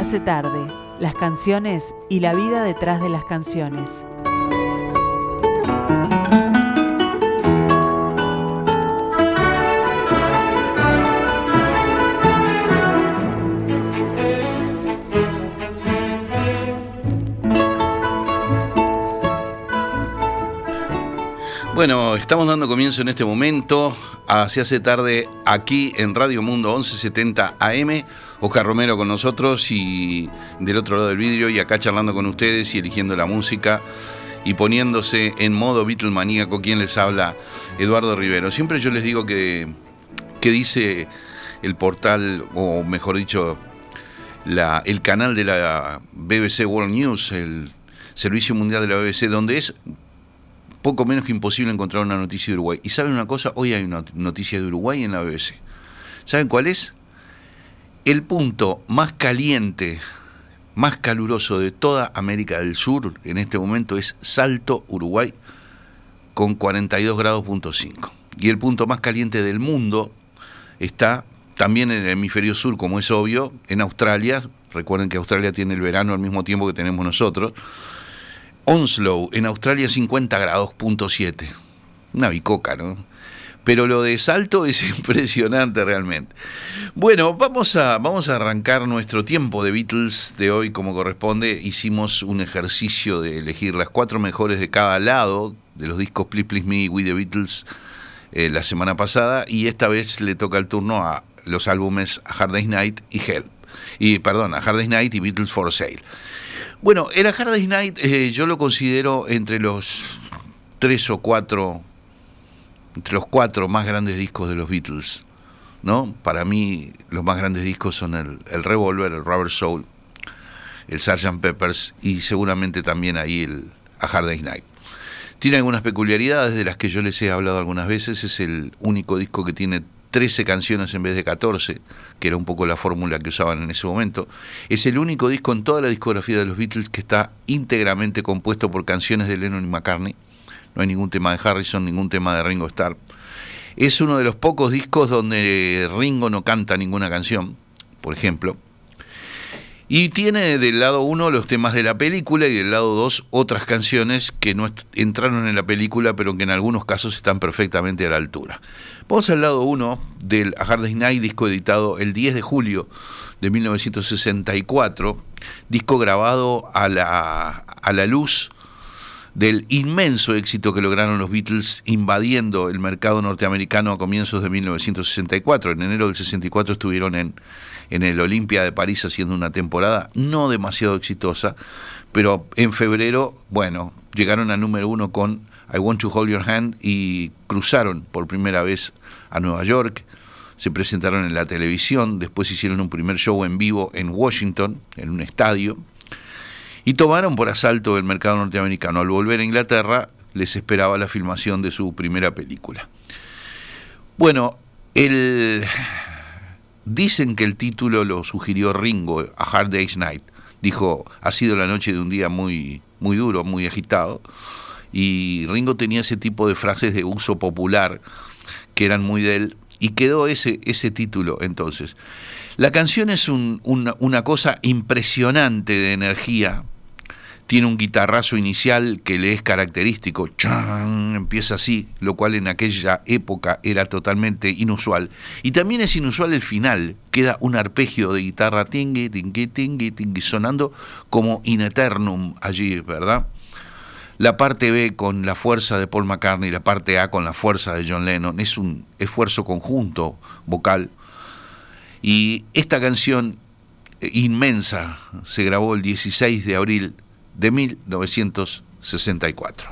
Hace tarde, las canciones y la vida detrás de las canciones. Bueno, estamos dando comienzo en este momento, Se hace tarde, aquí en Radio Mundo 1170 AM. Oscar Romero con nosotros y del otro lado del vidrio y acá charlando con ustedes y eligiendo la música y poniéndose en modo Beatlemaníaco. quien les habla, Eduardo Rivero. Siempre yo les digo que, que dice el portal, o mejor dicho, la, el canal de la BBC World News, el Servicio Mundial de la BBC, donde es poco menos que imposible encontrar una noticia de Uruguay. Y saben una cosa, hoy hay una noticia de Uruguay en la BBC. ¿Saben cuál es? El punto más caliente, más caluroso de toda América del Sur en este momento es Salto, Uruguay, con 42 grados punto 5. Y el punto más caliente del mundo está también en el hemisferio sur, como es obvio, en Australia. Recuerden que Australia tiene el verano al mismo tiempo que tenemos nosotros Onslow, en Australia 50 grados, punto 7. Una bicoca, ¿no? Pero lo de Salto es impresionante realmente. Bueno, vamos a, vamos a arrancar nuestro tiempo de Beatles de hoy como corresponde. Hicimos un ejercicio de elegir las cuatro mejores de cada lado de los discos Please Please Me y We the Beatles eh, la semana pasada y esta vez le toca el turno a los álbumes Hard Day's Night y Help. Y perdón, a Hard Day's Night y Beatles for Sale. Bueno, el Hard Day's Night eh, yo lo considero entre los tres o cuatro, entre los cuatro más grandes discos de los Beatles. ¿no? Para mí los más grandes discos son el, el Revolver, el Rubber Soul, el Sgt. Peppers y seguramente también ahí el A Hard Day's Night. Tiene algunas peculiaridades de las que yo les he hablado algunas veces. Es el único disco que tiene 13 canciones en vez de 14, que era un poco la fórmula que usaban en ese momento. Es el único disco en toda la discografía de los Beatles que está íntegramente compuesto por canciones de Lennon y McCartney. No hay ningún tema de Harrison, ningún tema de Ringo Starr. Es uno de los pocos discos donde Ringo no canta ninguna canción, por ejemplo. Y tiene del lado 1 los temas de la película y del lado 2 otras canciones que no entraron en la película, pero que en algunos casos están perfectamente a la altura. Vamos al lado 1 del A Hard Night, disco editado el 10 de julio de 1964, disco grabado a la, a la luz del inmenso éxito que lograron los Beatles invadiendo el mercado norteamericano a comienzos de 1964. En enero del 64 estuvieron en, en el Olimpia de París haciendo una temporada no demasiado exitosa, pero en febrero, bueno, llegaron a número uno con I Want to Hold Your Hand y cruzaron por primera vez a Nueva York, se presentaron en la televisión, después hicieron un primer show en vivo en Washington, en un estadio, y tomaron por asalto el mercado norteamericano. Al volver a Inglaterra les esperaba la filmación de su primera película. Bueno, el... dicen que el título lo sugirió Ringo, A Hard Day's Night. Dijo, ha sido la noche de un día muy, muy duro, muy agitado. Y Ringo tenía ese tipo de frases de uso popular que eran muy de él, y quedó ese, ese título entonces. La canción es una, cosa impresionante de energía, tiene un guitarrazo inicial que le es característico, empieza así, lo cual en aquella época era totalmente inusual. Y también es inusual el final, queda un arpegio de guitarra tingui, tingui, tingui, tingui, sonando como in eternum allí, ¿verdad? la parte B con la fuerza de Paul McCartney la parte A con la fuerza de John Lennon. Es un esfuerzo conjunto vocal. Y esta canción eh, inmensa se grabó el 16 de abril de 1964.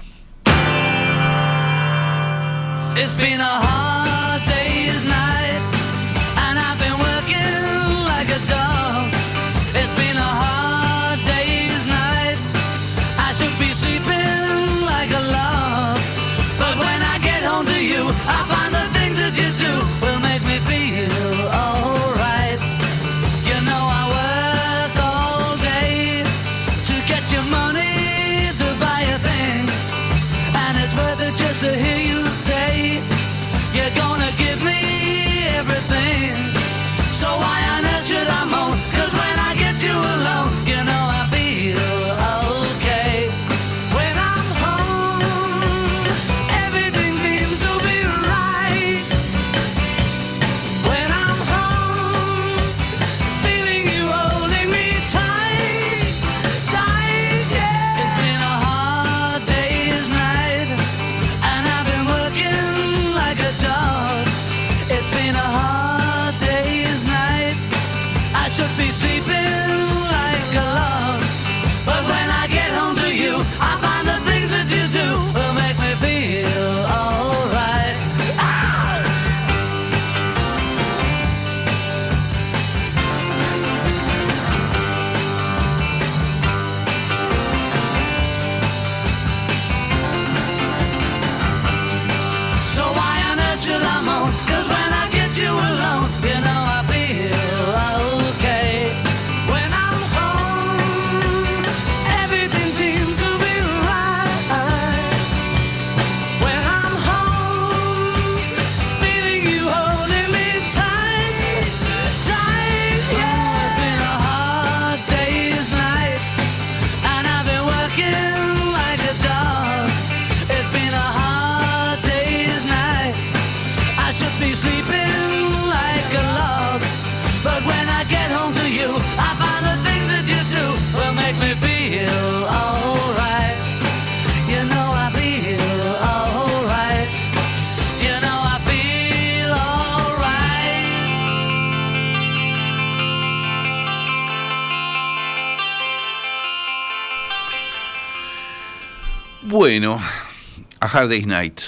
Hard Night.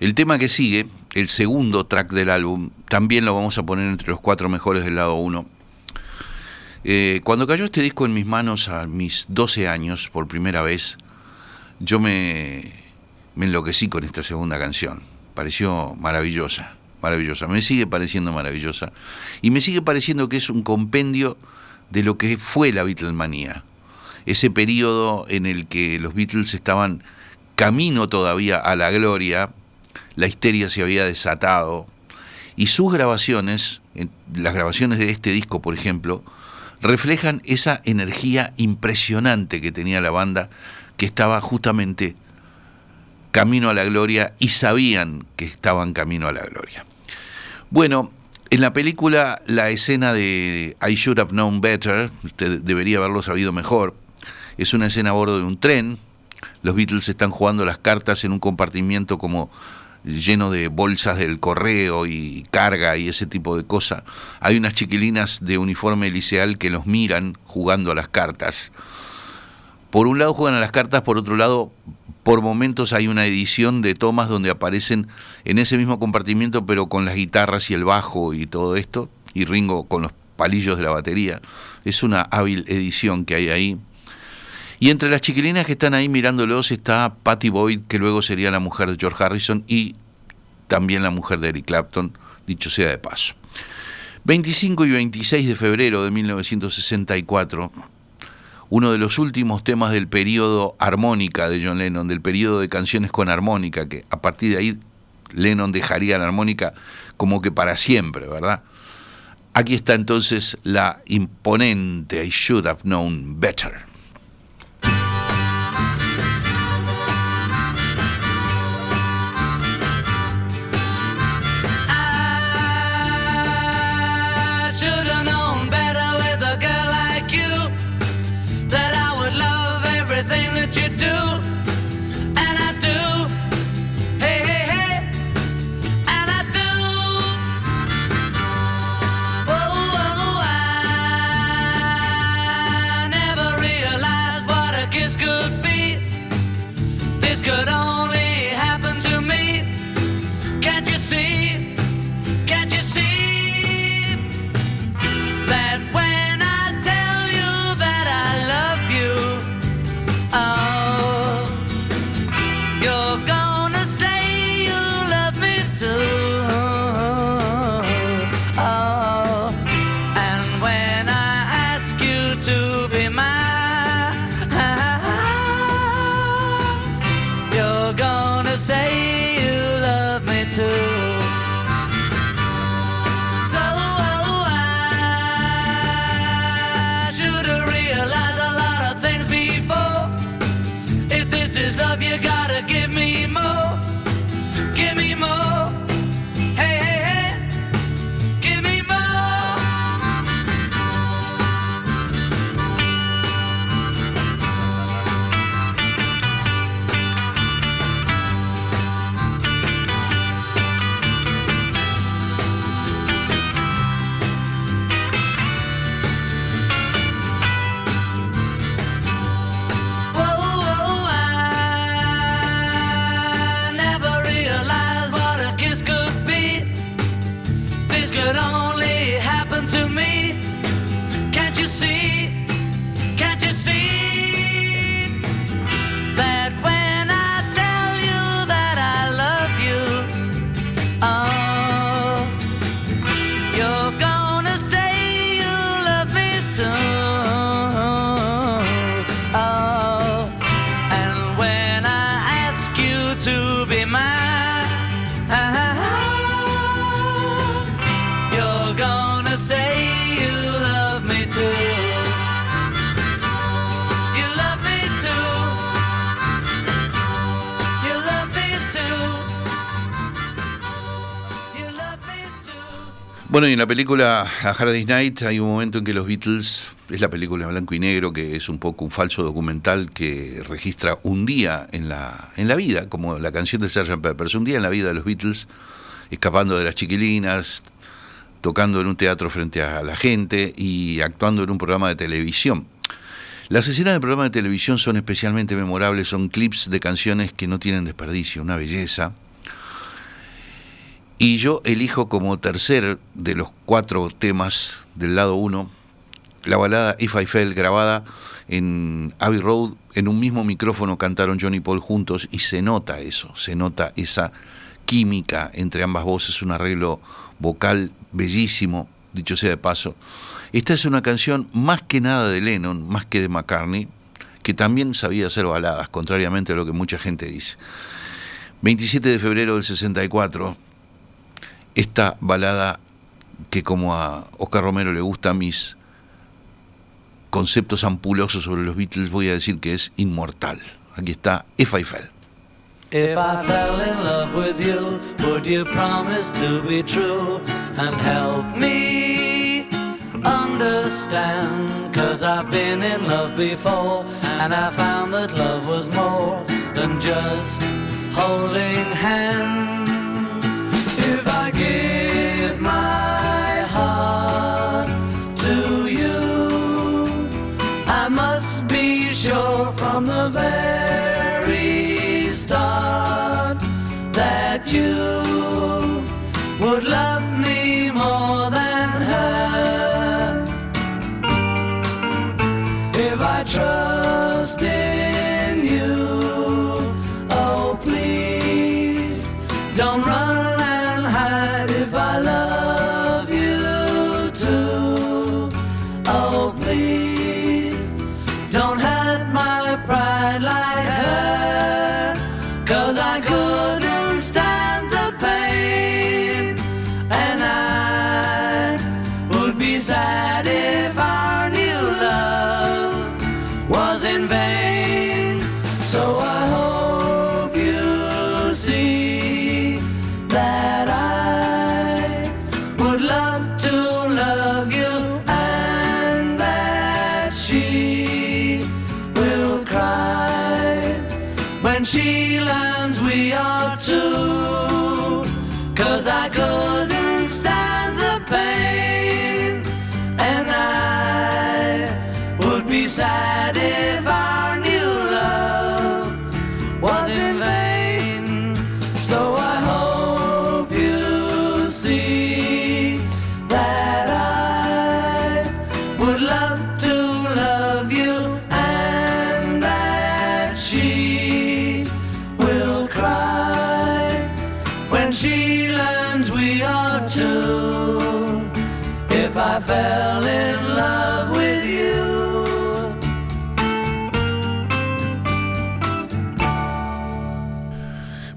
El tema que sigue, el segundo track del álbum, también lo vamos a poner entre los cuatro mejores del lado 1. Eh, cuando cayó este disco en mis manos a mis 12 años, por primera vez, yo me, me enloquecí con esta segunda canción. Pareció maravillosa, maravillosa. Me sigue pareciendo maravillosa. Y me sigue pareciendo que es un compendio de lo que fue la Beatlemanía. Ese periodo en el que los Beatles estaban camino todavía a la gloria, la histeria se había desatado, y sus grabaciones, las grabaciones de este disco, por ejemplo, reflejan esa energía impresionante que tenía la banda, que estaba justamente camino a la gloria y sabían que estaban camino a la gloria. Bueno, en la película la escena de I Should Have Known Better, usted debería haberlo sabido mejor, es una escena a bordo de un tren, los Beatles están jugando las cartas en un compartimiento como lleno de bolsas del correo y carga y ese tipo de cosas. Hay unas chiquilinas de uniforme liceal que los miran jugando a las cartas. Por un lado juegan a las cartas, por otro lado por momentos hay una edición de tomas donde aparecen en ese mismo compartimiento, pero con las guitarras y el bajo y todo esto, y Ringo con los palillos de la batería. Es una hábil edición que hay ahí. Y entre las chiquilinas que están ahí mirándolos está Patty Boyd, que luego sería la mujer de George Harrison y también la mujer de Eric Clapton, dicho sea de paso. 25 y 26 de febrero de 1964 uno de los últimos temas del periodo armónica de John Lennon, del periodo de canciones con armónica, que a partir de ahí Lennon dejaría la armónica como que para siempre, ¿verdad? Aquí está entonces la imponente I Should Have Known Better. Bueno, y en la película A Hard Night hay un momento en que los Beatles, es la película en blanco y negro, que es un poco un falso documental que registra un día en la, en la vida, como la canción de Sgt. Pepper, un día en la vida de los Beatles, escapando de las chiquilinas, tocando en un teatro frente a la gente y actuando en un programa de televisión. Las escenas del programa de televisión son especialmente memorables, son clips de canciones que no tienen desperdicio, una belleza. Y yo elijo como tercer de los cuatro temas del lado uno la balada If I Fell grabada en Abbey Road, en un mismo micrófono cantaron Johnny Paul juntos y se nota eso, se nota esa química entre ambas voces, un arreglo vocal bellísimo, dicho sea de paso. Esta es una canción más que nada de Lennon, más que de McCartney, que también sabía hacer baladas, contrariamente a lo que mucha gente dice. 27 de febrero del 64, esta balada que como a Oscar Romero le gusta mis conceptos ampulosos sobre los Beatles, voy a decir que es inmortal. Aquí está If I Fell. If I fell in love with you, would you promise to be true and help me understand? Cause I've been in love before and I found that love was more than just holding hands. Give my heart to you, I must be sure from the very start that you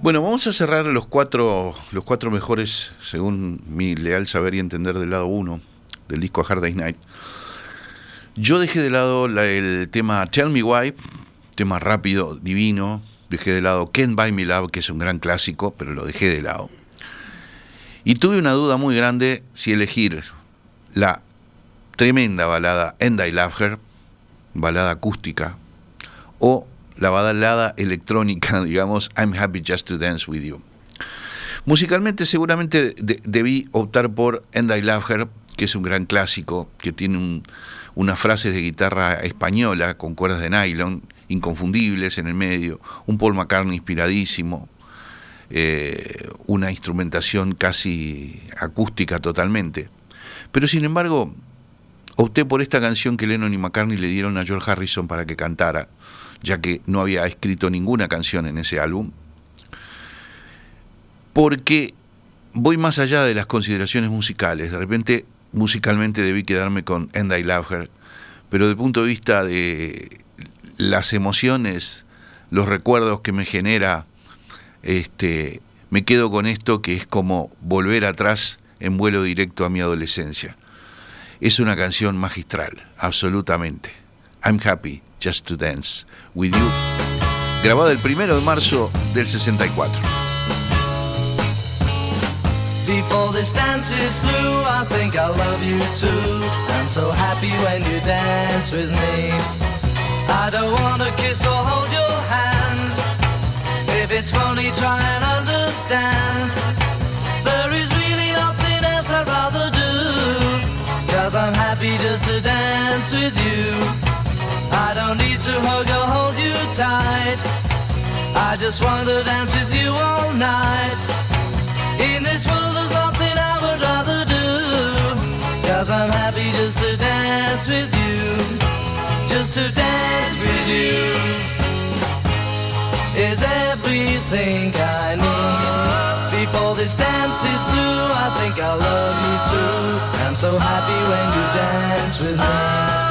Bueno, vamos a cerrar los cuatro, los cuatro mejores, según mi leal saber y entender del lado uno del disco Hard Day's Night. Yo dejé de lado la- el tema Tell Me Why, tema rápido, divino. Dejé de lado Can't Buy Me Love, que es un gran clásico, pero lo dejé de lado. Y tuve una duda muy grande si elegir la tremenda balada And I Love Her, balada acústica, o la balada electrónica, digamos, I'm Happy Just to Dance With You. Musicalmente seguramente de- debí optar por And I Love Her, que es un gran clásico, que tiene un- unas frases de guitarra española con cuerdas de nylon, inconfundibles en el medio, un Paul McCartney inspiradísimo, eh, una instrumentación casi acústica totalmente. Pero sin embargo, opté por esta canción que Lennon y McCartney le dieron a George Harrison para que cantara, ya que no había escrito ninguna canción en ese álbum, porque voy más allá de las consideraciones musicales. De repente, musicalmente debí quedarme con And I Love Her, pero desde el punto de vista de las emociones, los recuerdos que me genera, este, me quedo con esto que es como volver atrás en vuelo directo a mi adolescencia. Es una canción magistral, absolutamente. I'm happy just to dance with you. Grabada el primero de marzo del 64. Before this dance is through, I think I love you too. I'm so happy when you dance with me. I don't wanna kiss or hold your hand. If it's funny, try and understand. There is really nothing else I'd rather do. Cause I'm happy just to dance with you. I don't need to hug or hold you tight. I just want to dance with you all night. In this world, there's nothing I would rather do. Cause I'm happy just to dance with you. Just to dance with you is everything I need. Before this dance is through, I think I love you too. I'm so happy when you dance with me.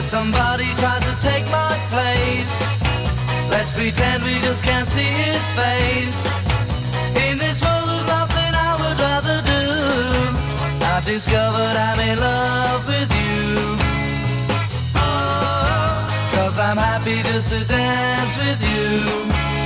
If somebody tries to take my place, let's pretend we just can't see his face. In this world, there's nothing I would rather do. I've discovered I'm in love with you. Oh, Cause I'm happy just to dance with you.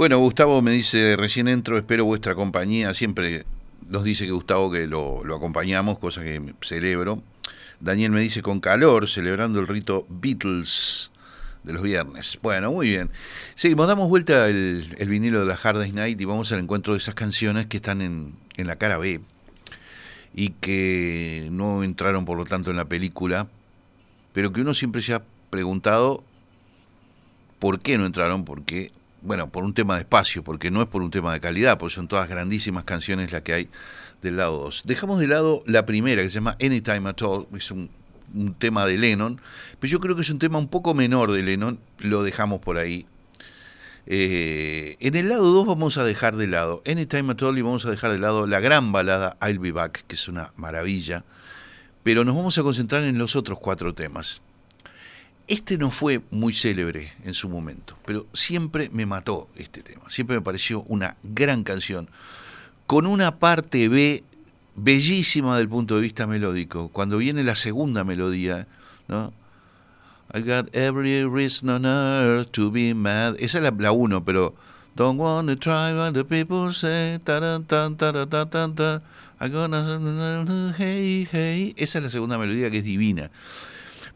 Bueno, Gustavo me dice, recién entro, espero vuestra compañía. Siempre nos dice que Gustavo que lo, acompañamos, cosa que celebro. Daniel me dice, con calor, celebrando el rito Beatles de los viernes. Bueno, muy bien. Seguimos, damos vuelta el, vinilo de la Hard Night y vamos al encuentro de esas canciones que están en, en la cara B y que no entraron por lo tanto en la película, pero que uno siempre se ha preguntado por qué no entraron, porque bueno, por un tema de espacio, porque no es por un tema de calidad, porque son todas grandísimas canciones las que hay del lado 2. Dejamos de lado la primera, que se llama Anytime at All, es un, tema de Lennon, pero yo creo que es un tema un poco menor de Lennon, lo dejamos por ahí. Eh, en el lado 2 vamos a dejar de lado Anytime at All y vamos a dejar de lado la gran balada I'll Be Back, que es una maravilla, pero nos vamos a concentrar en los otros cuatro temas. Este no fue muy célebre en su momento, pero siempre me mató este tema. Siempre me pareció una gran canción, con una parte B bellísima del punto de vista melódico. Cuando viene la segunda melodía, ¿no? I got every reason on earth to be mad. Esa es la 1, pero Don't want to try what the people say. Taran, tan, taran, tan. I'm gonna hey, hey. Esa es la segunda melodía que es divina.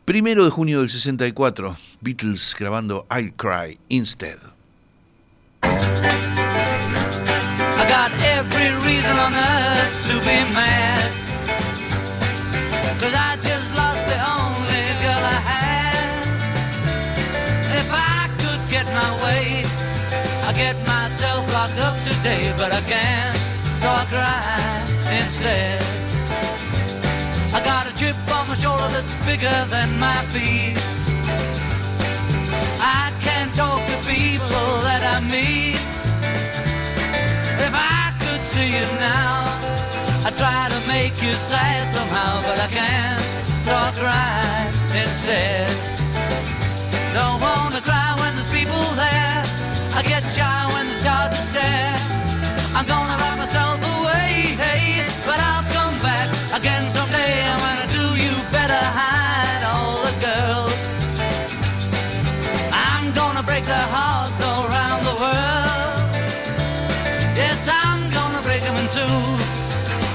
Primero de junio del 64, Beatles grabando I'll Cry Instead. I got every reason on earth to be mad. Cause I just lost the only girl I had. If I could get my way, I'd get myself locked up today, but I can't, so I cry instead. Chip on my shoulder that's bigger than my feet. I can't talk to people that I meet. If I could see you now, I'd try to make you sad somehow, but I can't, so I cry instead. Don't wanna cry when there's people there. I get shy when they start to stare.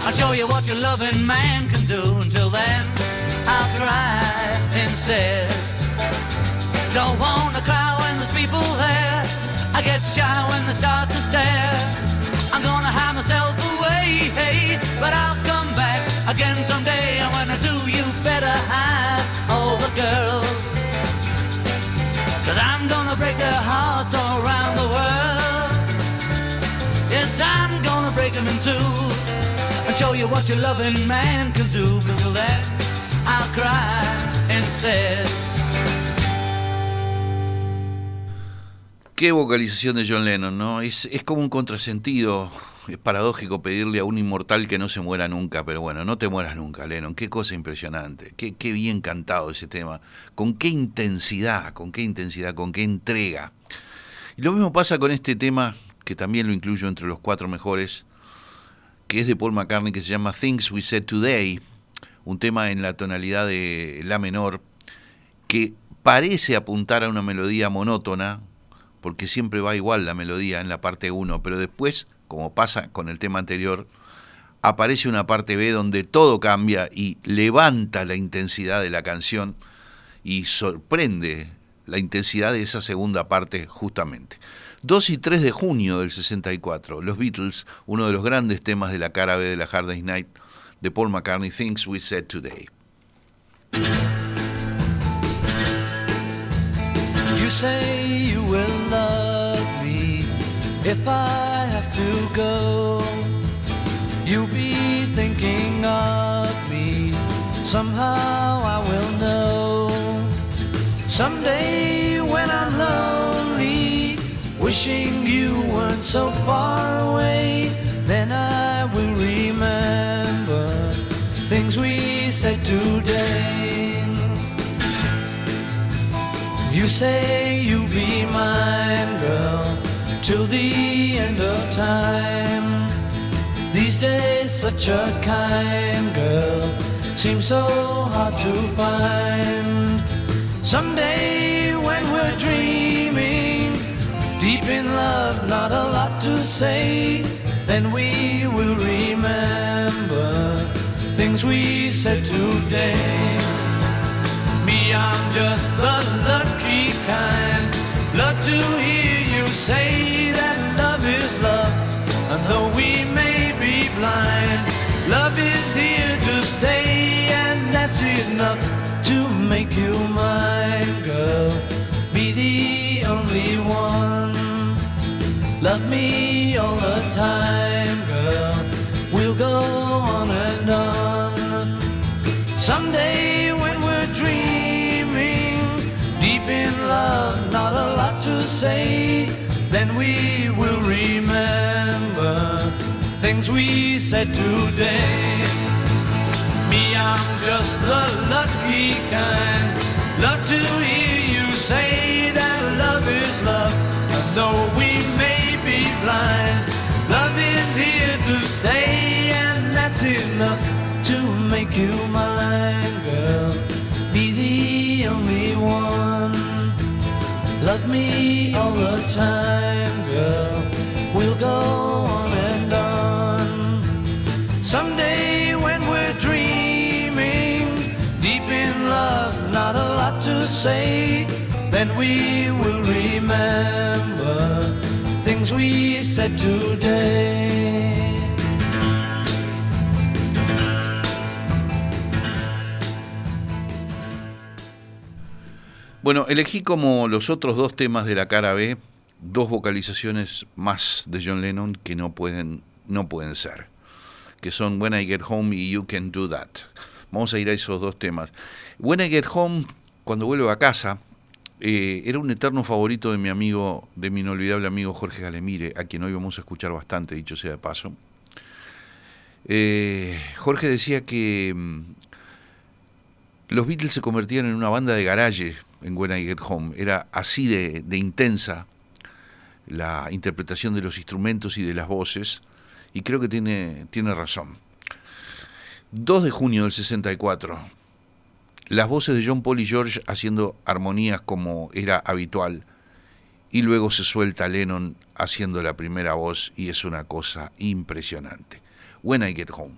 I'll show you what your loving man can do. Until then, I'll cry instead. Don't wanna cry when there's people there. I get shy when they start to stare. I'm gonna hide myself away, hey, but I'll come back again someday. And when I do, you better hide all the girls. Cause I'm gonna break their hearts all around the world. Yes, I'm gonna break them in two Qué vocalización de John Lennon, ¿no? Es, es como un contrasentido es paradójico pedirle a un inmortal que no se muera nunca, pero bueno, no te mueras nunca, Lennon. Qué cosa impresionante. Qué, qué bien cantado ese tema. Con qué intensidad, con qué intensidad, con qué entrega. Y lo mismo pasa con este tema, que también lo incluyo entre los cuatro mejores, que es de Paul McCartney, que se llama Things We Said Today, un tema en la tonalidad de La menor, que parece apuntar a una melodía monótona, porque siempre va igual la melodía en la parte 1, pero después, como pasa con el tema anterior, aparece una parte B donde todo cambia y levanta la intensidad de la canción y sorprende la intensidad de esa segunda parte justamente. 2 y 3 de junio del 64, los Beatles, uno de los grandes temas de la cara B de la Hard Day's Night de Paul McCartney, Things We Said Today. You say you will love me if I have to go. You'll be thinking of me. Somehow I will know. Someday wishing you weren't so far away, then I will remember things we said today. You say you'll be mine, girl, till the end of time. These days, such a kind girl seems so hard to find. Someday, when we're dreaming, in love, not a lot to say, then we will remember things we said today. Me, I'm just the lucky kind. Love to hear you say that love is love. And though we may be blind, love is here to stay, and that's enough to make you mine, me all the time, girl. We'll go on and on. Someday when we're dreaming, deep in love, not a lot to say, then we will remember things we said today. Me, I'm just the lucky kind. Love to hear you say that love is love, though we may blind, love is here to stay, and that's enough to make you mine, girl. Be the only one. Love me all the time, girl. We'll go on and on. Someday when we're dreaming, deep in love, not a lot to say, then we will remember Bueno, elegí como los otros dos temas de la cara B dos vocalizaciones más de John Lennon que no pueden, no pueden ser, que son When I Get Home y You Can Do That. Vamos a ir a esos dos temas. When I Get Home, cuando vuelvo a casa, eh, era un eterno favorito de mi amigo, de mi inolvidable amigo Jorge Galemire, a quien hoy vamos a escuchar bastante, dicho sea de paso. Eh, Jorge decía que mm, los Beatles se convertían en una banda de garaje en When I Get Home. Era así de, intensa la interpretación de los instrumentos y de las voces, y creo que tiene, tiene razón. 2 de junio del 64, las voces de John Paul y George haciendo armonías como era habitual, y luego se suelta Lennon haciendo la primera voz, y es una cosa impresionante. When I Get Home.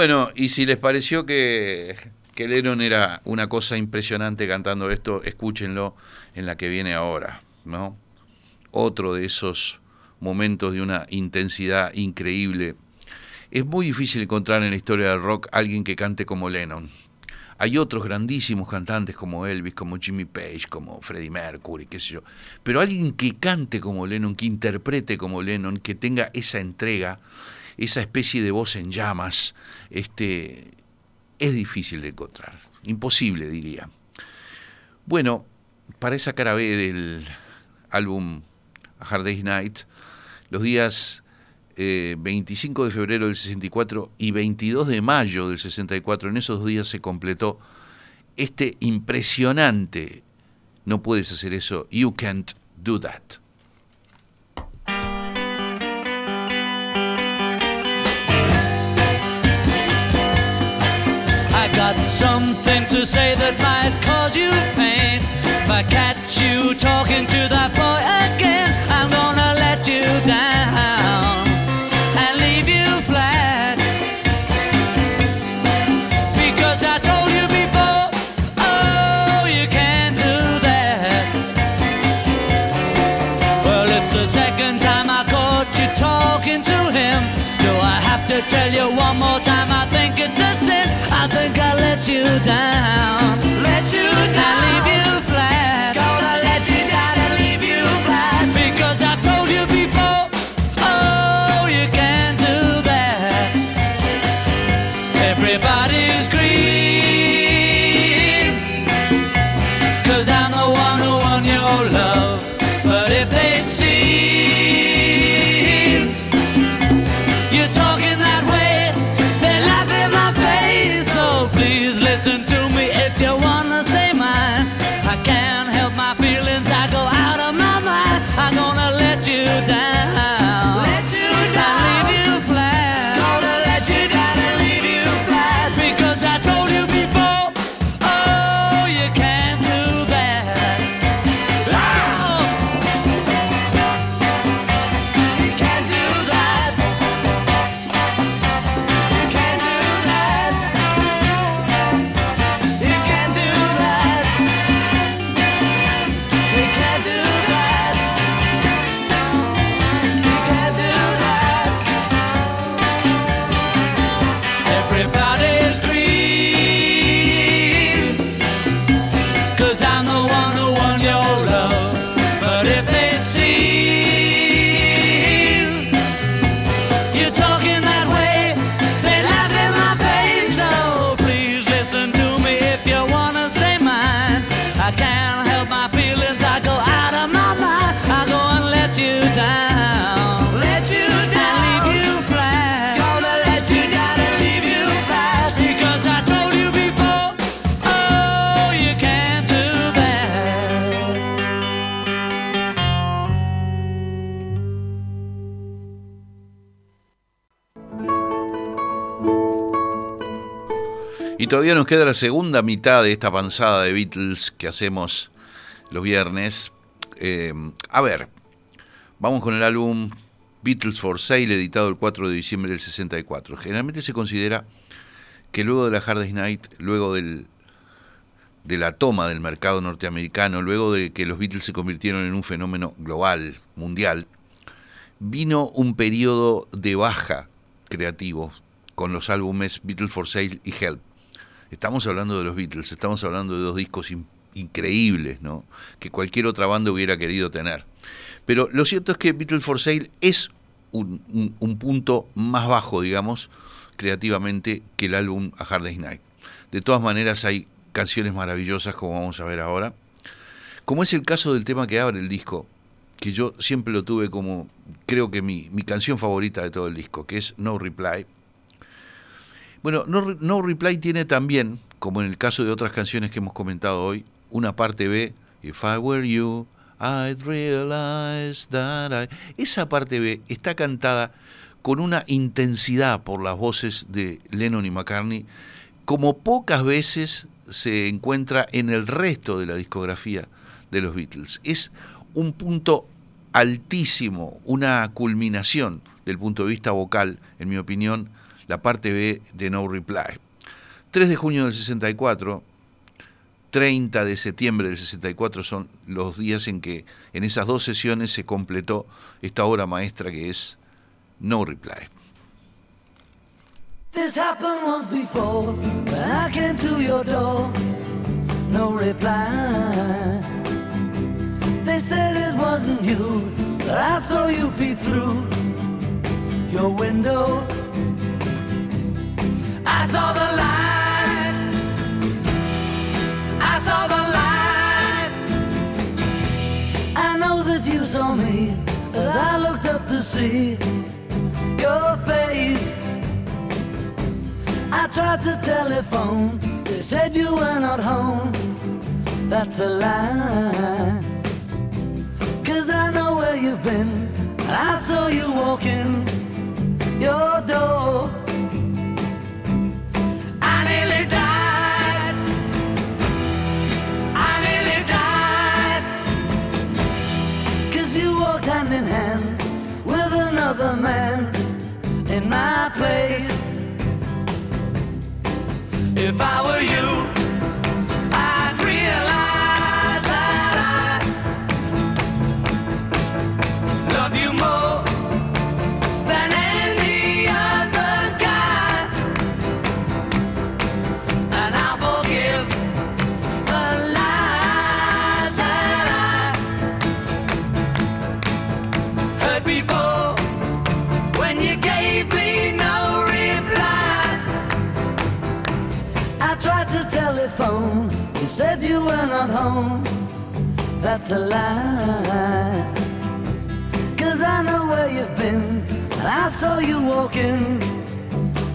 Bueno, y si les pareció que, que Lennon era una cosa impresionante cantando esto, escúchenlo en la que viene ahora, ¿no? Otro de esos momentos de una intensidad increíble. Es muy difícil encontrar en la historia del rock alguien que cante como Lennon. Hay otros grandísimos cantantes como Elvis, como Jimmy Page, como Freddie Mercury, qué sé yo. Pero alguien que cante como Lennon, que interprete como Lennon, que tenga esa entrega, esa especie de voz en llamas, este, es difícil de encontrar. Imposible, diría. Bueno, para esa cara B del álbum A Hard Day's Night, los días eh, 25 de febrero del 64 y 22 de mayo del 64, en esos dos días se completó este impresionante, no puedes hacer eso, you can't do that. Got something to say that might cause you pain. If I catch you talking to that boy again, I'm gonna let you down and leave you flat. Because I told you before, oh, you can't do that. Well, it's the second time I caught you talking to him. Do I have to tell you one more time? Let you down. Let you down. And leave you Y todavía nos queda la segunda mitad de esta avanzada de Beatles que hacemos los viernes, Eh, a ver, vamos con el álbum Beatles for Sale, editado el 4 de diciembre del 64. Generalmente se considera que luego de la Hard Day's Night, luego de la toma del mercado norteamericano, luego de que los Beatles se convirtieron en un fenómeno global, mundial, vino un periodo de baja creativo con los álbumes Beatles for Sale y Help. Estamos hablando de los Beatles, estamos hablando de dos discos increíbles, ¿no? Que cualquier otra banda hubiera querido tener. Pero lo cierto es que Beatles for Sale es un, un punto más bajo, digamos, creativamente que el álbum A Hard Day's Night. De todas maneras hay canciones maravillosas como vamos a ver ahora, como es el caso del tema que abre el disco, que yo siempre lo tuve como, creo que mi, mi canción favorita de todo el disco, que es No Reply. Bueno, no, no Reply tiene también, como en el caso de otras canciones que hemos comentado hoy, una parte B, If I Were You, I'd realize that I... Esa parte B está cantada con una intensidad por las voces de Lennon y McCartney, como pocas veces se encuentra en el resto de la discografía de los Beatles. Es un punto altísimo, una culminación del punto de vista vocal, en mi opinión, la parte B de No Reply. 3 de junio del 64, 30 de septiembre del 64 son los días en que en esas dos sesiones se completó esta obra maestra que es No Reply. This happened once before when I came to your door. No reply. They said it wasn't you, but I saw you peep through your window. See your face. I tried to telephone, they said you were not home. That's a lie. Cause I know where you've been. I saw you walking your door. Hand in hand another man in my place. If I were you, said you were not home. That's a lie. Cause I know where you've been, and I saw you walking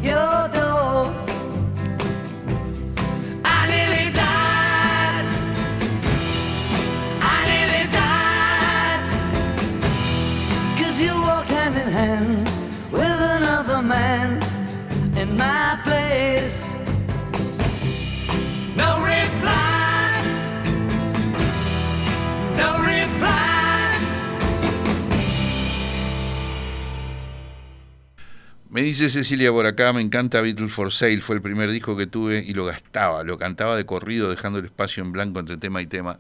your door. I nearly died. I nearly died. Cause you walked hand in hand with another man in my place. Me dice Cecilia por acá, me encanta Beatles for Sale, fue el primer disco que tuve y lo gastaba, lo cantaba de corrido dejando el espacio en blanco entre tema y tema.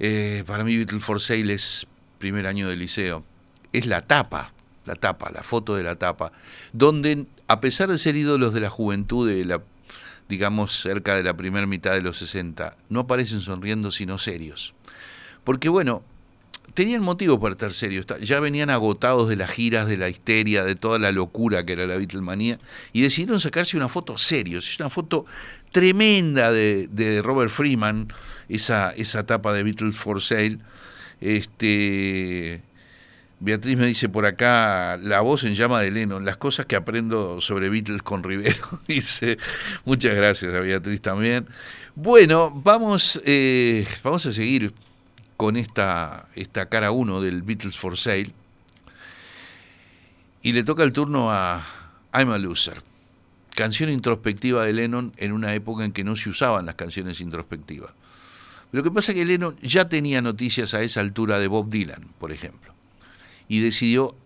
Eh, para mí Beatles for Sale es primer año de liceo, es la tapa, la tapa, la foto de la tapa, donde a pesar de ser ídolos de la juventud de la digamos cerca de la primera mitad de los 60, no aparecen sonriendo sino serios. Porque bueno, tenían motivo para estar serios, ya venían agotados de las giras, de la histeria, de toda la locura que era la Beatlemanía, y decidieron sacarse una foto serios, una foto tremenda de, de Robert Freeman, esa, esa tapa de Beatles for Sale. Este, Beatriz me dice por acá, la voz en llama de Lennon, las cosas que aprendo sobre Beatles con Rivero. dice, muchas gracias a Beatriz también. Bueno, vamos, eh, vamos a seguir con esta, esta cara 1 del Beatles for Sale. Y le toca el turno a I'm a Loser, canción introspectiva de Lennon en una época en que no se usaban las canciones introspectivas. Lo que pasa es que Lennon ya tenía noticias a esa altura de Bob Dylan, por ejemplo, y decidió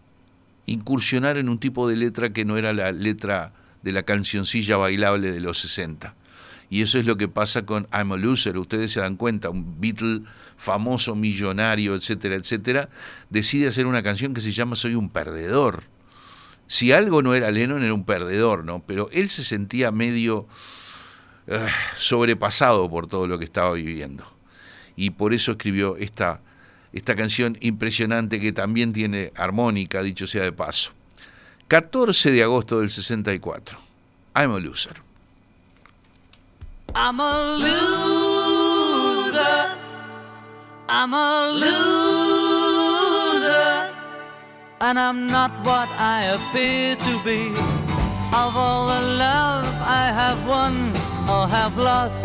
incursionar en un tipo de letra que no era la letra de la cancioncilla bailable de los 60. Y eso es lo que pasa con I'm a Loser. Ustedes se dan cuenta, un Beatle famoso, millonario, etcétera, etcétera, decide hacer una canción que se llama Soy un perdedor. Si algo no era Lennon, era un perdedor, ¿no? Pero él se sentía medio eh, sobrepasado por todo lo que estaba viviendo. Y por eso escribió esta, esta canción impresionante que también tiene armónica, dicho sea de paso. 14 de agosto del 64. I'm a loser. I'm a loser. I'm a loser. And I'm not what I appear to be. Of all the love I have won or have lost,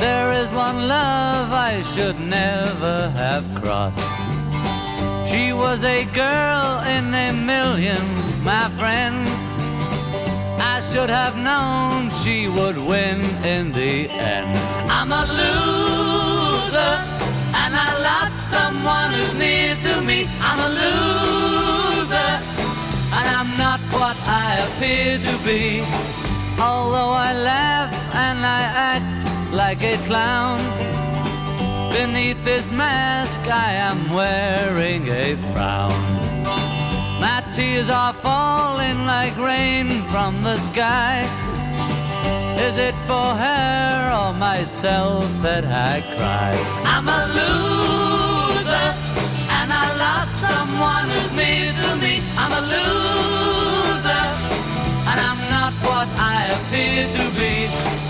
there is one love I should never have crossed. She was a girl in a million, my friend. I should have known she would win in the end. I'm a loser, someone who's near to me. I'm a loser, and I'm not what I appear to be. Although I laugh and I act like a clown. Beneath this mask I am wearing a frown. My tears are falling like rain from the sky. Is it for her or myself that I cry? I'm a loser, someone who's near to me. I'm a loser, and I'm not what I appear to be.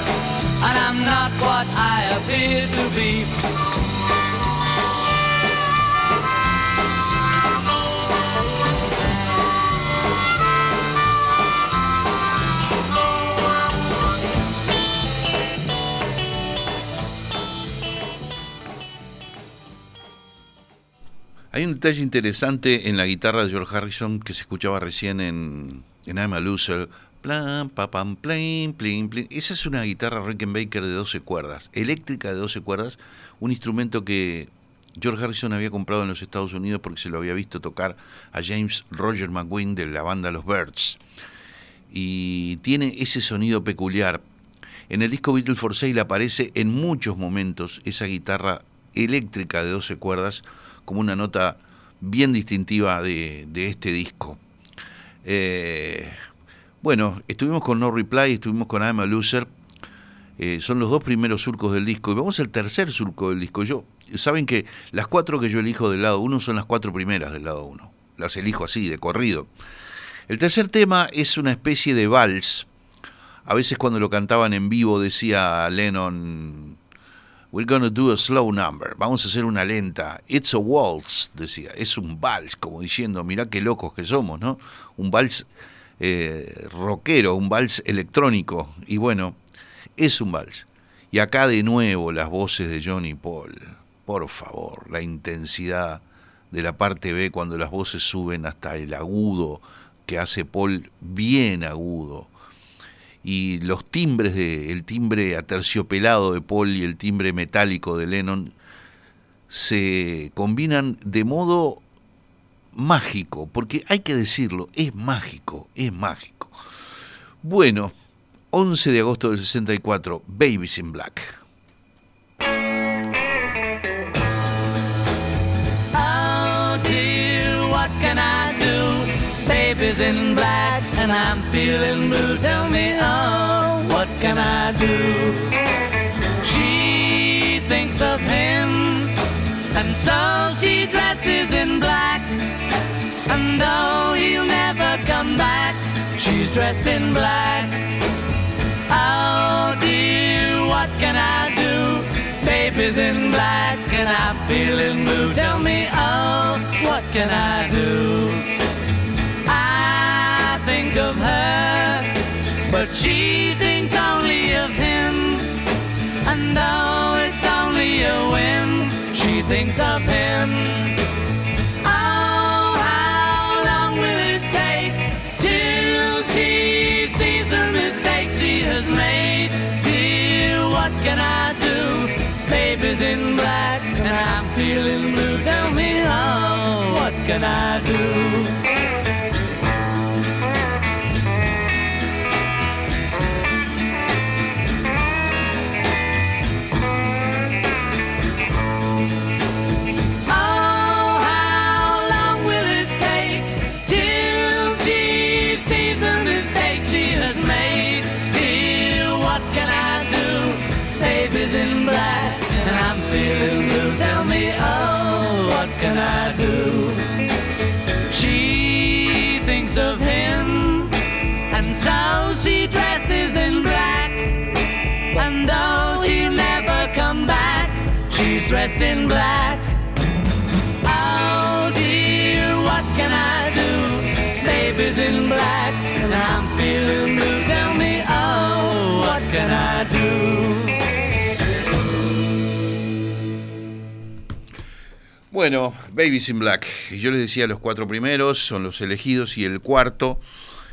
not what I appear to be. Hay un detalle interesante en la guitarra de George Harrison que se escuchaba recién en, en I'm a Loser. Plan, pa, pam, plin, plin, plin. Esa es una guitarra Rickenbacker de 12 cuerdas, eléctrica de 12 cuerdas, un instrumento que George Harrison había comprado en los Estados Unidos porque se lo había visto tocar a James Roger McGuinn de la banda Los Birds. Y tiene ese sonido peculiar. En el disco Beatles for Sale aparece en muchos momentos esa guitarra eléctrica de 12 cuerdas como una nota bien distintiva de, de este disco. Eh, bueno, estuvimos con No Reply, estuvimos con I'm a Loser. Eh, son los dos primeros surcos del disco. Y vamos al tercer surco del disco. Yo, saben que las cuatro que yo elijo del lado uno son las cuatro primeras del lado uno. Las elijo así, de corrido. El tercer tema es una especie de vals. A veces cuando lo cantaban en vivo decía Lennon, We're gonna do a slow number. Vamos a hacer una lenta. It's a waltz, decía. Es un vals, como diciendo, mirá qué locos que somos, ¿no? Un vals eh, rockero, un vals electrónico. Y bueno, es un vals. Y acá de nuevo las voces de Johnny Paul. Por favor, la intensidad de la parte B cuando las voces suben hasta el agudo que hace Paul bien agudo y los timbres de el timbre aterciopelado de Paul y el timbre metálico de Lennon se combinan de modo mágico, porque hay que decirlo, es mágico, es mágico. Bueno, 11 de agosto del 64, Babies in Black. Oh? Baby's in black and I'm feeling blue. Tell me, oh, what can I do? She thinks of him, and so she dresses in black. And though he'll never come back, she's dressed in black. Oh dear, what can I do? Baby's in black and I'm feeling blue. Tell me, oh, what can I do? I think of her, but she thinks only of him. And though it's only a whim, she thinks of him. Has made? Dear, what can I do? Baby's in black and I'm feeling blue. Tell me, oh, what can I do? So she dresses in black. And though he'll never come back, she's dressed in black. Oh dear, what can I do? Baby's in black and I'm feeling blue. Tell me, oh, what can I do? Bueno, Babies in Black. Yo les decía, los cuatro primeros son los elegidos y el cuarto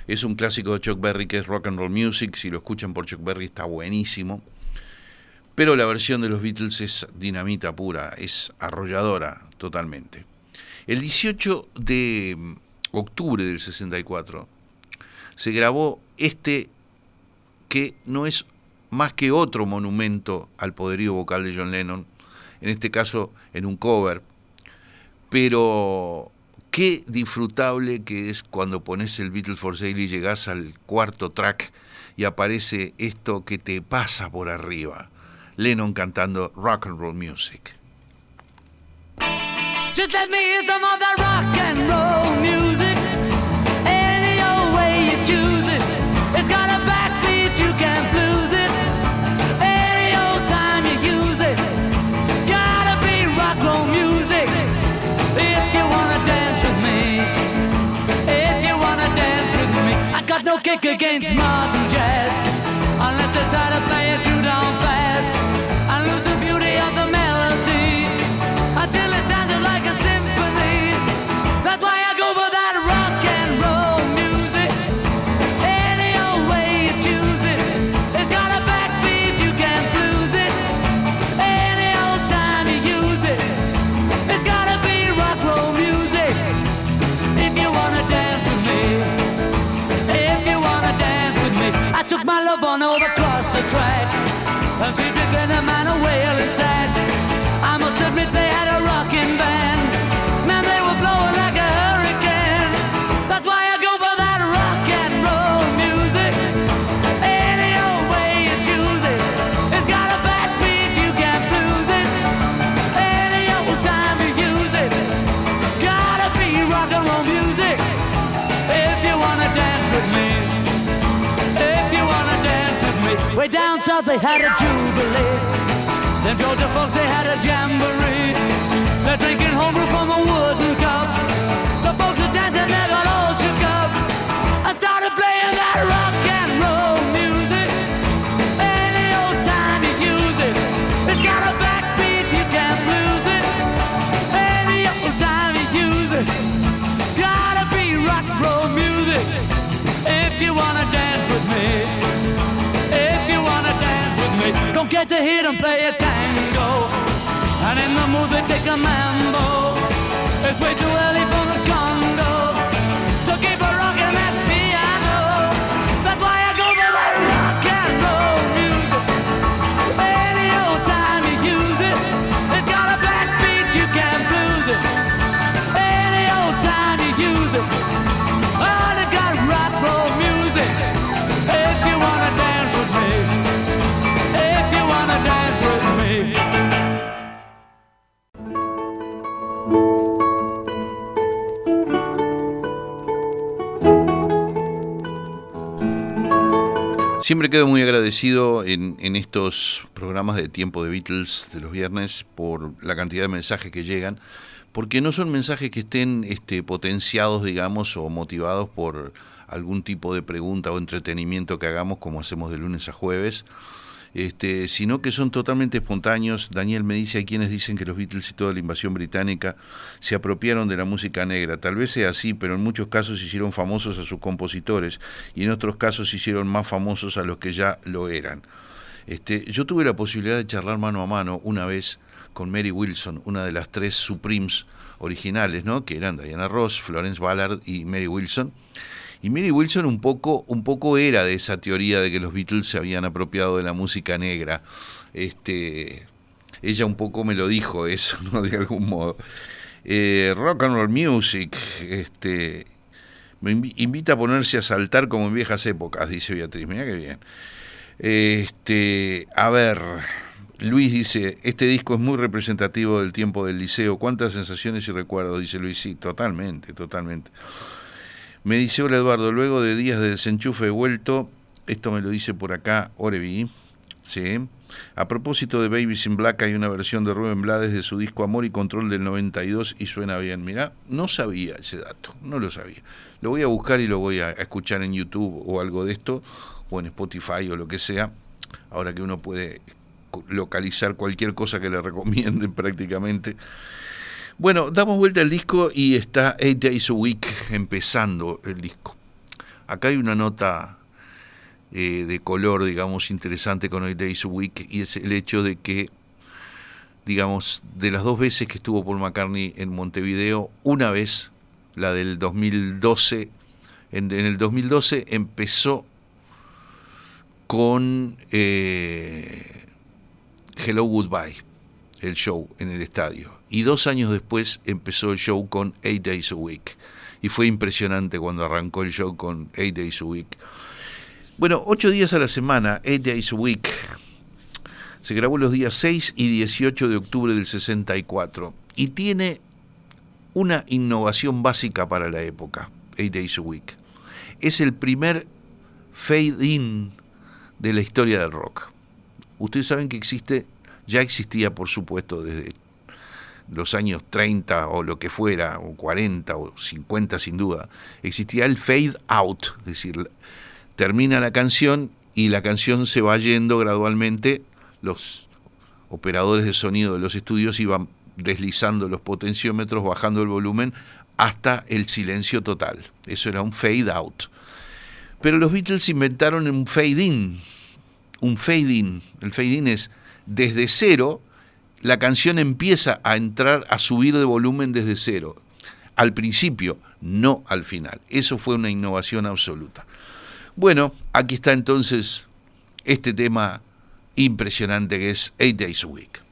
es un clásico de Chuck Berry que es Rock and Roll Music. Si lo escuchan por Chuck Berry está buenísimo. Pero la versión de los Beatles es dinamita pura, es arrolladora totalmente. El 18 de octubre del 64 se grabó este que no es más que otro monumento al poderío vocal de John Lennon, en este caso en un cover, pero qué disfrutable que es cuando pones el Beatles for Sale y llegas al cuarto track y aparece esto que te pasa por arriba. Lennon cantando rock and roll music. No kick against modern jazz. Unless you try to play Way down south they had a jubilee. Them Georgia folks they had a jamboree. They're drinking homebrew from a wooden Don't get to hit and play a tango. And in the mood they take a mambo. It's way too early for the Congo. So keep Siempre quedo muy agradecido en, en, estos programas de tiempo de Beatles de los viernes por la cantidad de mensajes que llegan, porque no son mensajes que estén este, potenciados, digamos, o motivados por algún tipo de pregunta o entretenimiento que hagamos como hacemos de lunes a jueves, este, sino que son totalmente espontáneos. Daniel me dice, hay quienes dicen que los Beatles y toda la invasión británica se apropiaron de la música negra. Tal vez sea así, pero en muchos casos hicieron famosos a sus compositores y en otros casos hicieron más famosos a los que ya lo eran. Este, yo tuve la posibilidad de charlar mano a mano una vez con Mary Wilson, una de las tres Supremes originales, ¿no? que eran Diana Ross, Florence Ballard y Mary Wilson. Y Mary Wilson un poco, un poco era de esa teoría de que los Beatles se habían apropiado de la música negra. Este, ella un poco me lo dijo eso, ¿no? De algún modo. Eh, rock and roll music, este, me invita a ponerse a saltar como en viejas épocas, dice Beatriz. Mira qué bien. Este, a ver, Luis dice, este disco es muy representativo del tiempo del liceo. ¿Cuántas sensaciones y recuerdos? Dice Luis, sí, totalmente, totalmente. Me dice, hola Eduardo, luego de días de desenchufe vuelto, esto me lo dice por acá Orevi, ¿sí? A propósito de Babies in Black hay una versión de Rubén Blades de su disco Amor y Control del 92 y suena bien. Mirá, no sabía ese dato, no lo sabía. Lo voy a buscar y lo voy a escuchar en YouTube o algo de esto, o en Spotify o lo que sea, ahora que uno puede localizar cualquier cosa que le recomienden prácticamente. Bueno, damos vuelta al disco y está Eight Days a Week empezando el disco. Acá hay una nota eh, de color, digamos, interesante con Eight Days a Week y es el hecho de que, digamos, de las dos veces que estuvo Paul McCartney en Montevideo, una vez, la del 2012, en, el 2012 empezó con eh, Hello Goodbye, el show en el estadio y dos años después empezó el show con Eight Days a Week. Y fue impresionante cuando arrancó el show con Eight Days a Week. Bueno, ocho días a la semana, Eight Days a Week. Se grabó los días 6 y 18 de octubre del 64 y tiene una innovación básica para la época, Eight Days a Week. Es el primer fade-in de la historia del rock. Ustedes saben que existe, ya existía por supuesto desde los años 30 o lo que fuera, o 40 o 50 sin duda, existía el fade out, es decir, termina la canción y la canción se va yendo gradualmente, los operadores de sonido de los estudios iban deslizando los potenciómetros, bajando el volumen hasta el silencio total. Eso era un fade out. Pero los Beatles inventaron un fade in. Un fade in. El fade in es desde cero la canción empieza a entrar, a subir de volumen desde cero. Al principio, no al final. Eso fue una innovación absoluta. Bueno, aquí está entonces este tema impresionante que es Eight Days a Week.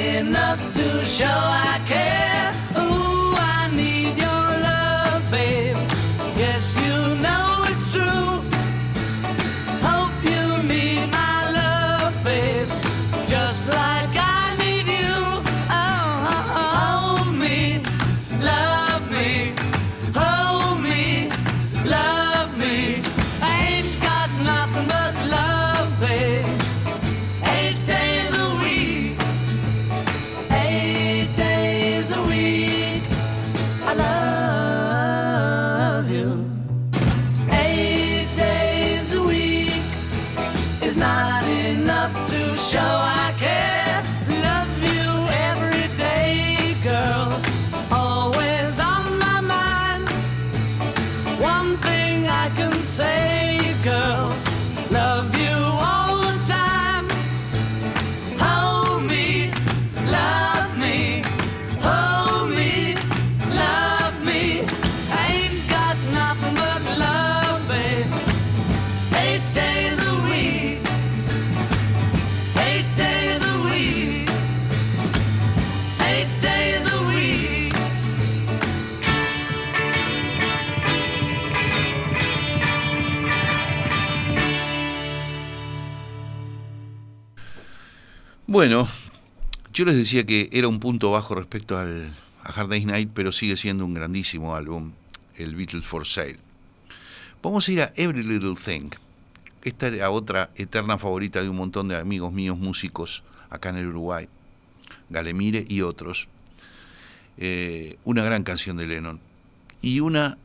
enough to show I care. Bueno, yo les decía que era un punto bajo respecto al, a Hard Day's Night, pero sigue siendo un grandísimo álbum, el Beatles for Sale. Vamos a ir a Every Little Thing. Esta era otra eterna favorita de un montón de amigos míos músicos acá en el Uruguay, Galemire y otros. Eh, una gran canción de Lennon. Y una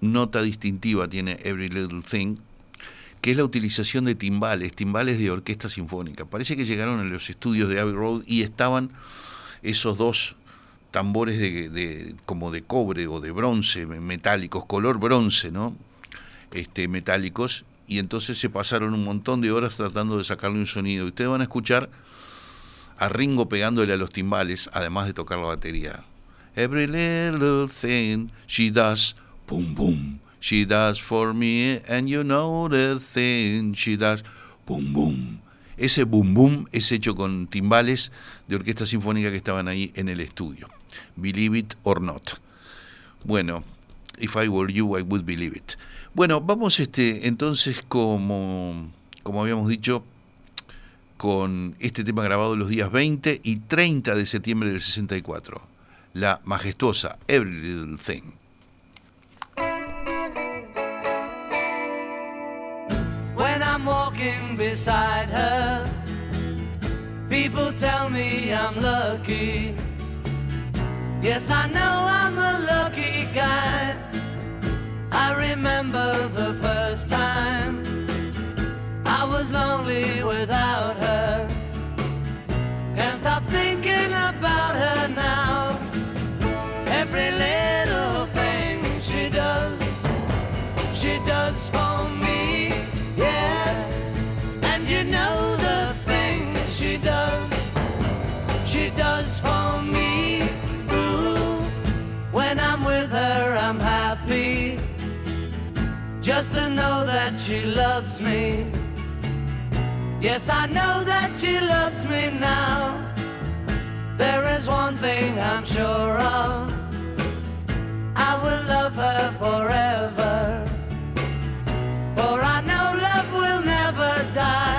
nota distintiva tiene Every Little Thing, que es la utilización de timbales, timbales de orquesta sinfónica. Parece que llegaron a los estudios de Abbey Road y estaban esos dos tambores de, como de cobre o de bronce, metálicos, color bronce, ¿no? Este, metálicos, y entonces se pasaron un montón de horas tratando de sacarle un sonido. Ustedes van a escuchar a Ringo pegándole a los timbales, además de tocar la batería. Every little thing she does, boom boom, she does for me, and you know the thing she does, boom boom. Ese boom boom es hecho con timbales de orquesta sinfónica que estaban ahí en el estudio. Believe it or not. Bueno, if I were you, I would believe it. Bueno, vamos este, entonces como, como habíamos dicho, con este tema grabado los días 20 y 30 de septiembre del 64. La majestuosa Every beside her. People tell me I'm lucky. Yes, I know I'm a lucky guy. I remember the first time I was lonely without her. Can't stop thinking about her now. I'm happy. Just to know that she loves me. Yes, I know that she loves me now. There is one thing I'm sure of. I will love her forever. For I know love will never die.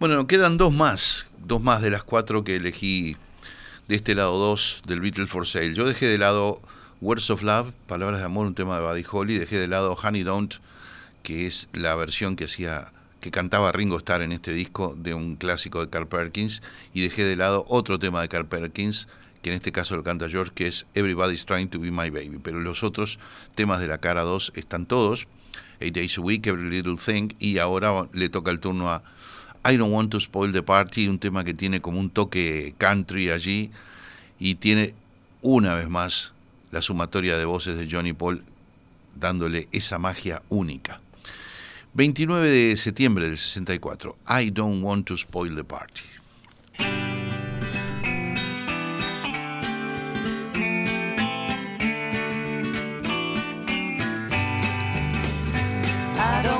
Bueno, quedan dos más, dos más de las cuatro que elegí de este lado 2 del Beatles for Sale. Yo dejé de lado Words of Love, Palabras de Amor, un tema de Buddy Holly, dejé de lado Honey Don't, que es la versión que hacía que cantaba Ringo Starr en este disco de un clásico de Carl Perkins. Y dejé de lado otro tema de Carl Perkins que en este caso lo canta George que es Everybody's Trying to Be My Baby. Pero los otros temas de la cara 2 están todos. Eight Days a Week, Every Little Thing y ahora le toca el turno a I Don't Want to Spoil the Party, un tema que tiene como un toque country allí y tiene una vez más la sumatoria de voces de Johnny Paul dándole esa magia única. 29 de septiembre del 64, I Don't Want to Spoil the Party. I don't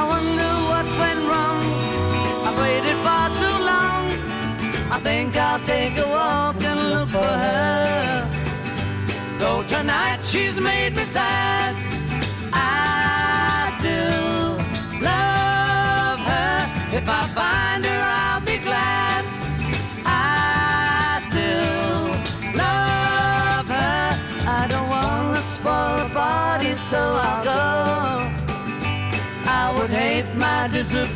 I wonder what went wrong. I waited far too long. I think I'll take a walk and look for her. Though tonight she's made me sad, I still love her. If I find her, I'll be glad. I still love her. I don't wanna spoil the party, so I'll go.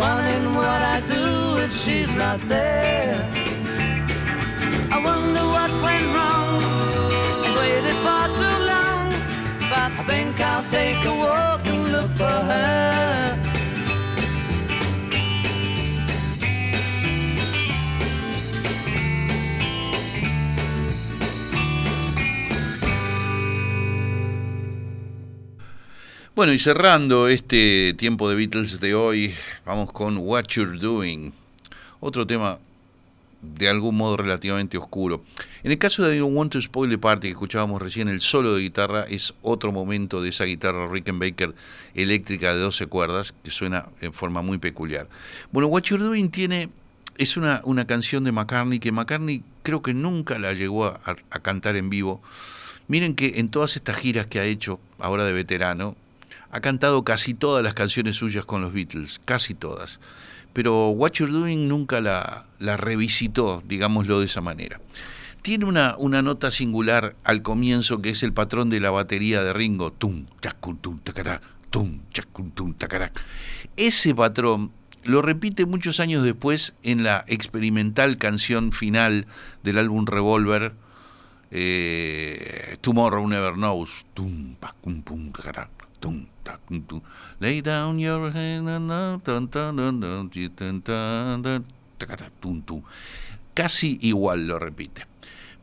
Fun what I do if she's not there. I wonder what went wrong. I waited far too long, but I think I'll take a walk and look for her. Bueno, y cerrando este tiempo de Beatles de hoy, vamos con What You're Doing, otro tema de algún modo relativamente oscuro. En el caso de I Don't Want to Spoil the Party, que escuchábamos recién, el solo de guitarra es otro momento de esa guitarra Rickenbacker eléctrica de 12 cuerdas, que suena en forma muy peculiar. Bueno, What You're Doing tiene, es una, una canción de McCartney que McCartney creo que nunca la llegó a, a cantar en vivo. Miren que en todas estas giras que ha hecho, ahora de veterano, ha cantado casi todas las canciones suyas con los Beatles, casi todas. Pero What You're Doing nunca la, la revisitó, digámoslo de esa manera. Tiene una, una nota singular al comienzo que es el patrón de la batería de Ringo. Tum, chacun, tum, tacará, tum, chacun, tum, tacará. Ese patrón lo repite muchos años después en la experimental canción final del álbum Revolver, eh, Tomorrow Never Knows. Tum, pa, cum, pum, tacará, tum. Lay down your head. Casi igual lo repite.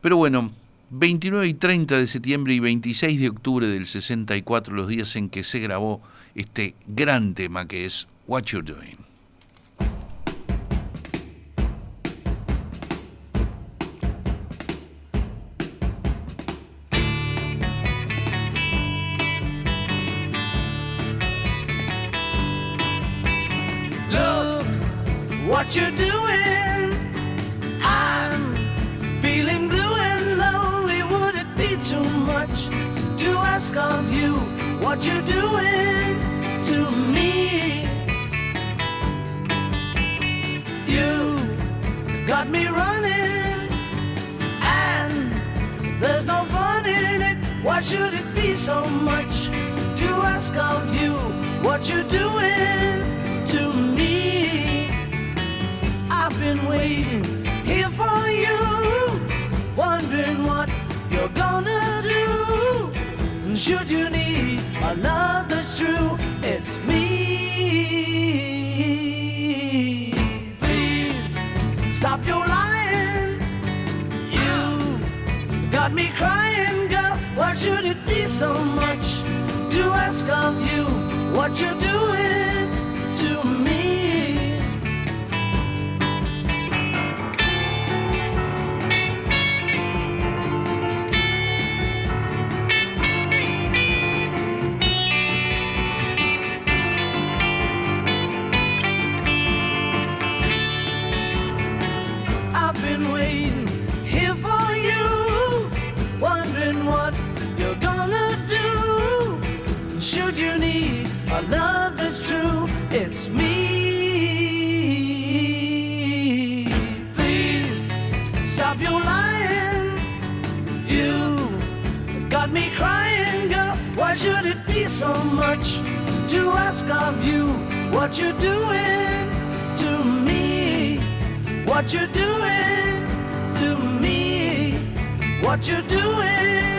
Pero bueno, 29 y 30 de septiembre y 26 de octubre del 64, los días en que se grabó este gran tema que es What You're Doing. Of you what you're doing to me? You got me running, and there's no fun in it. Why should it be so much to ask of you what you're doing to me? I've been waiting here for Should you need a love that's true, it's me. Please stop your lying. You got me crying, girl. Why should it be so much to ask of you what you're doing of you what you're doing to me, what you're doing to me, what you're doing.